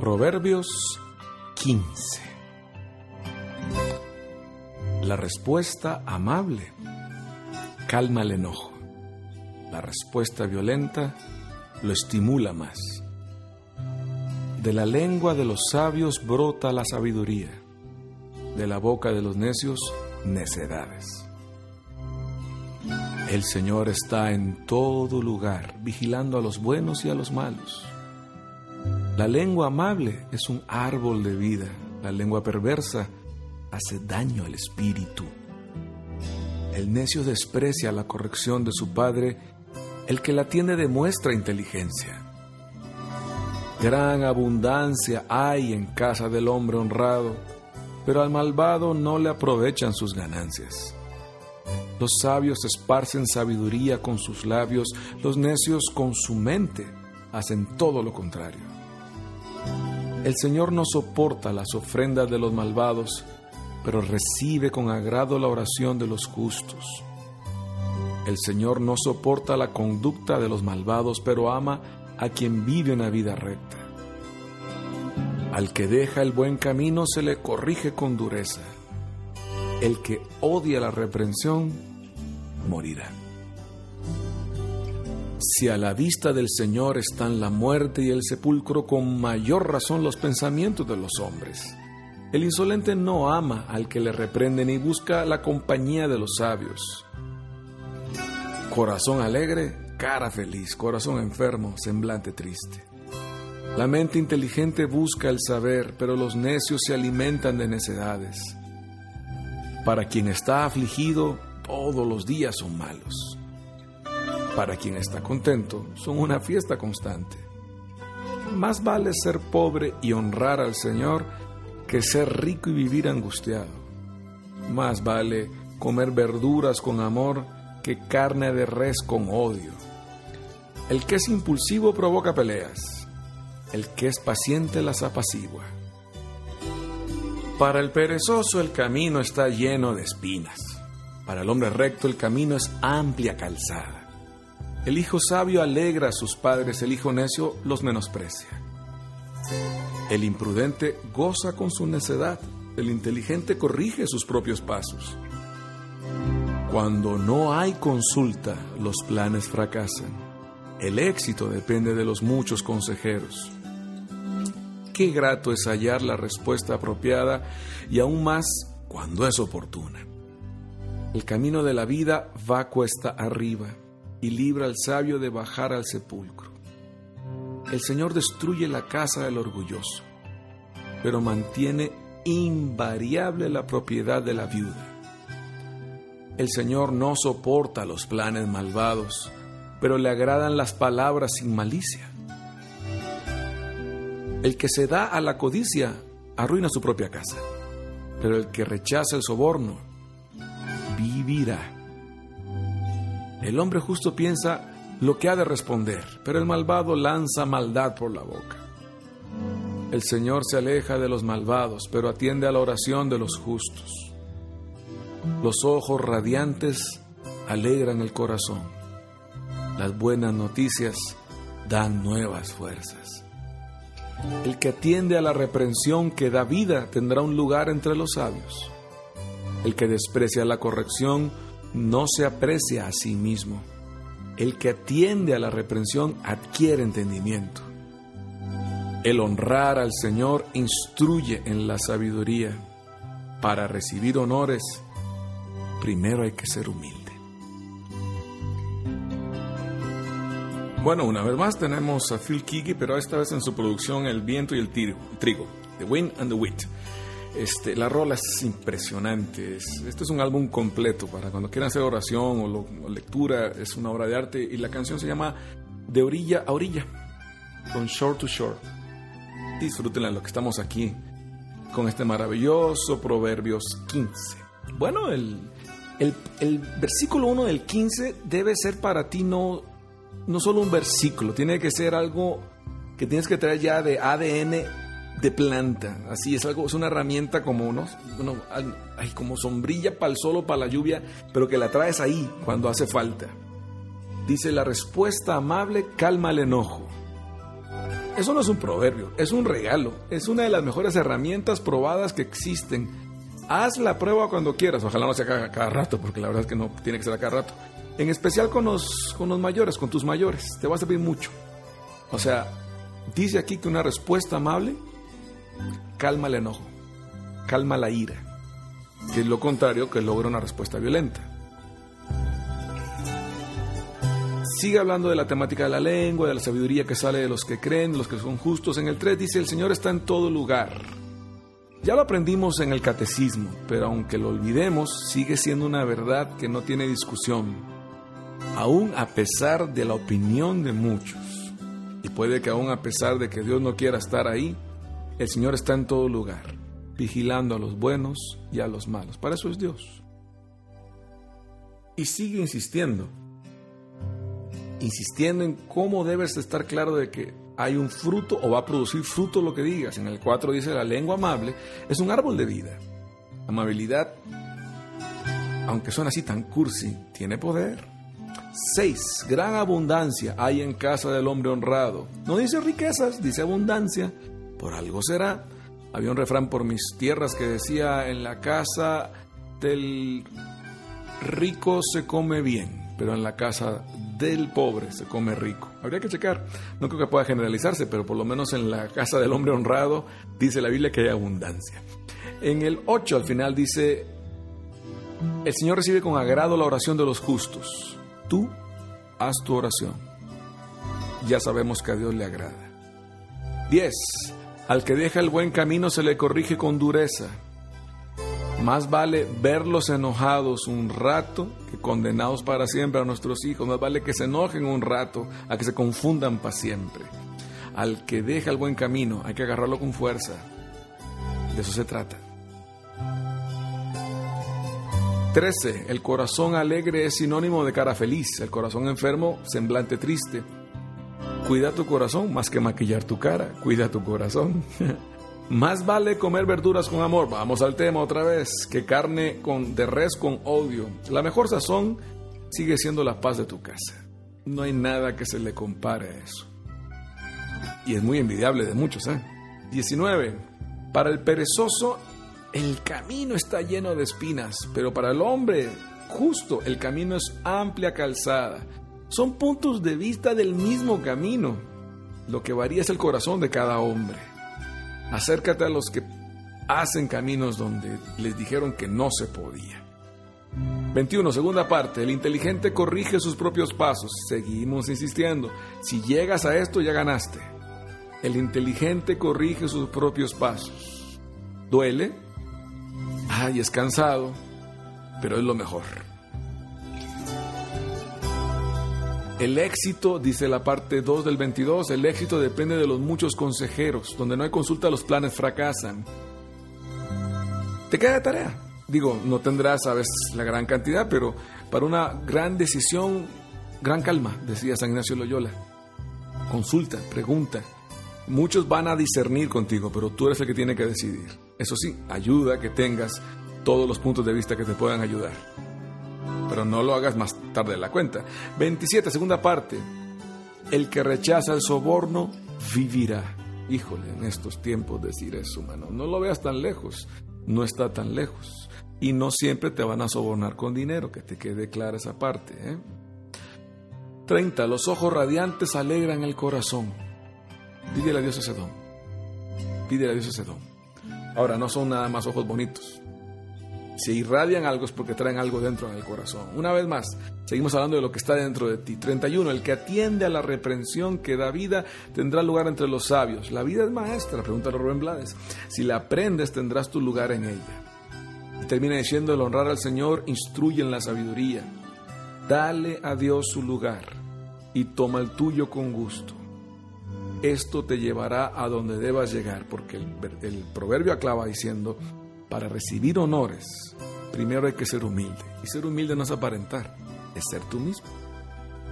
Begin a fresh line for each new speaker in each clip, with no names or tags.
Proverbios 15. La respuesta amable calma el enojo. La respuesta violenta lo estimula más. De la lengua de los sabios brota la sabiduría, de la boca de los necios necedades. El Señor está en todo lugar, vigilando a los buenos y a los malos. La lengua amable es un árbol de vida, la lengua perversa hace daño al espíritu. El necio desprecia la corrección de su padre, el que la tiene demuestra inteligencia. Gran abundancia hay en casa del hombre honrado, pero al malvado no le aprovechan sus ganancias. Los sabios esparcen sabiduría con sus labios, los necios con su mente hacen todo lo contrario. El Señor no soporta las ofrendas de los malvados, pero recibe con agrado la oración de los justos. El Señor no soporta la conducta de los malvados, pero ama a quien vive una vida recta. Al que deja el buen camino se le corrige con dureza. El que odia la reprensión morirá. Si a la vista del Señor están la muerte y el sepulcro, con mayor razón los pensamientos de los hombres. El insolente no ama al que le reprende ni busca la compañía de los sabios. Corazón alegre, cara feliz, corazón enfermo, semblante triste. La mente inteligente busca el saber, pero los necios se alimentan de necedades. Para quien está afligido, todos los días son malos. Para quien está contento, son una fiesta constante. Más vale ser pobre y honrar al Señor que ser rico y vivir angustiado. Más vale comer verduras con amor que carne de res con odio. El que es impulsivo provoca peleas. El que es paciente las apacigua. Para el perezoso el camino está lleno de espinas para el hombre recto el camino es amplia calzada. El hijo sabio alegra a sus padres, el hijo necio los menosprecia. El imprudente goza con su necedad, el inteligente corrige sus propios pasos. Cuando no hay consulta, los planes fracasan. El éxito depende de los muchos consejeros. Qué grato es hallar la respuesta apropiada y aún más cuando es oportuna. El camino de la vida va cuesta arriba y libra al sabio de bajar al sepulcro. El Señor destruye la casa del orgulloso, pero mantiene invariable la propiedad de la viuda. El Señor no soporta los planes malvados, pero le agradan las palabras sin malicia. El que se da a la codicia arruina su propia casa, pero el que rechaza el soborno vivirá. El hombre justo piensa lo que ha de responder, pero el malvado lanza maldad por la boca. El Señor se aleja de los malvados, pero atiende a la oración de los justos. Los ojos radiantes alegran el corazón. Las buenas noticias dan nuevas fuerzas. El que atiende a la reprensión que da vida tendrá un lugar entre los sabios. El que desprecia la corrección no se aprecia a sí mismo. El que atiende a la reprensión adquiere entendimiento. El honrar al Señor instruye en la sabiduría. Para recibir honores, primero hay que ser humilde. Bueno, una vez más tenemos a Phil Kiki, pero esta vez en su producción El viento y el trigo, The Wind and the Wheat. Este, la rola es impresionante. este es un álbum completo para cuando quieran hacer oración o, lectura. Es una obra de arte y la canción se llama De orilla a orilla, con shore to shore. Disfrútenla lo que estamos aquí con este maravilloso Proverbios 15. Bueno, el, el, versículo 1 del 15 debe ser para ti no, no solo un versículo, tiene que ser algo que tienes que traer ya de ADN de planta. Así es algo, es una herramienta como unos, como sombrilla para el sol o para la lluvia, pero que la traes ahí cuando hace falta. Dice la respuesta amable calma el enojo. Eso no es un proverbio, es un regalo. Es una de las mejores herramientas probadas que existen. Haz la prueba cuando quieras. Ojalá no sea cada, cada rato, porque la verdad es que no tiene que ser a cada rato. En especial con los, con los mayores, con tus mayores. Te va a servir mucho. O sea, dice aquí que una respuesta amable calma el enojo, calma la ira, que es lo contrario que logra una respuesta violenta. Sigue hablando de la temática de la lengua, de la sabiduría que sale de los que creen, de los que son justos. En el 3 dice, el Señor está en todo lugar. Ya lo aprendimos en el catecismo, pero aunque lo olvidemos, sigue siendo una verdad que no tiene discusión, aún a pesar de la opinión de muchos. Y puede que aún a pesar de que Dios no quiera estar ahí, el Señor está en todo lugar, vigilando a los buenos y a los malos. Para eso es Dios. Y sigue insistiendo, insistiendo en cómo debes estar claro de que hay un fruto o va a producir fruto lo que digas. En el 4 dice la lengua amable es un árbol de vida. Amabilidad, aunque suena así tan cursi, tiene poder. 6. Gran abundancia hay en casa del hombre honrado. No dice riquezas, dice abundancia. Por algo será. Había un refrán por mis tierras que decía, en la casa del rico se come bien, pero en la casa del pobre se come rico. Habría que checar. No creo que pueda generalizarse, pero por lo menos en la casa del hombre honrado dice la Biblia que hay abundancia. En el 8 al final dice, el Señor recibe con agrado la oración de los justos. Tú haz tu oración. Ya sabemos que a Dios le agrada. 10. Al que deja el buen camino se le corrige con dureza. Más vale verlos enojados un rato que condenados para siempre a nuestros hijos. Más vale que se enojen un rato a que se confundan para siempre. Al que deja el buen camino hay que agarrarlo con fuerza. De eso se trata. 13. El corazón alegre es sinónimo de cara feliz. El corazón enfermo, semblante triste. Cuida tu corazón más que maquillar tu cara. Cuida tu corazón. Más vale comer verduras con amor, vamos al tema otra vez, que carne con, de res con odio. La mejor sazón sigue siendo la paz de tu casa. No hay nada que se le compare a eso. Y es muy envidiable de muchos, ¿eh? 19. Para el perezoso, el camino está lleno de espinas, pero para el hombre justo, el camino es amplia calzada. Son puntos de vista del mismo camino. Lo que varía es el corazón de cada hombre. Acércate a los que hacen caminos donde les dijeron que no se podía. 21. Segunda parte. El inteligente corrige sus propios pasos. Seguimos insistiendo. Si llegas a esto ya ganaste. El inteligente corrige sus propios pasos. ¿Duele? Ay, es cansado, pero es lo mejor. El éxito, dice la parte 2 del 22, el éxito depende de los muchos consejeros. Donde no hay consulta, los planes fracasan. Te queda tarea. Digo, no tendrás, sabes, la gran cantidad, pero para una gran decisión, gran calma, decía San Ignacio Loyola. Consulta, pregunta. Muchos van a discernir contigo, pero tú eres el que tiene que decidir. Eso sí, ayuda a que tengas todos los puntos de vista que te puedan ayudar pero no lo hagas más tarde de la cuenta. 27, segunda parte. El que rechaza el soborno vivirá. Híjole, en estos tiempos decir eso, mano. No lo veas tan lejos. No está tan lejos. Y no siempre te van a sobornar con dinero, que te quede clara esa parte. ¿eh? 30. Los ojos radiantes alegran el corazón. Pídele a Dios ese don. Pídele a Dios ese don. Ahora, no son nada más ojos bonitos si irradian algo es porque traen algo dentro del corazón. Una vez más, seguimos hablando de lo que está dentro de ti. 31. El que atiende a la reprensión que da vida tendrá lugar entre los sabios. La vida es maestra, pregunta Rubén Blades. Si la aprendes tendrás tu lugar en ella. Y termina diciendo, el honrar al Señor instruye en la sabiduría. Dale a Dios su lugar y toma el tuyo con gusto. Esto te llevará a donde debas llegar, porque el, el proverbio aclava diciendo, para recibir honores, primero hay que ser humilde. Y ser humilde no es aparentar, es ser tú mismo.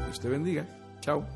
Dios te bendiga. Chao.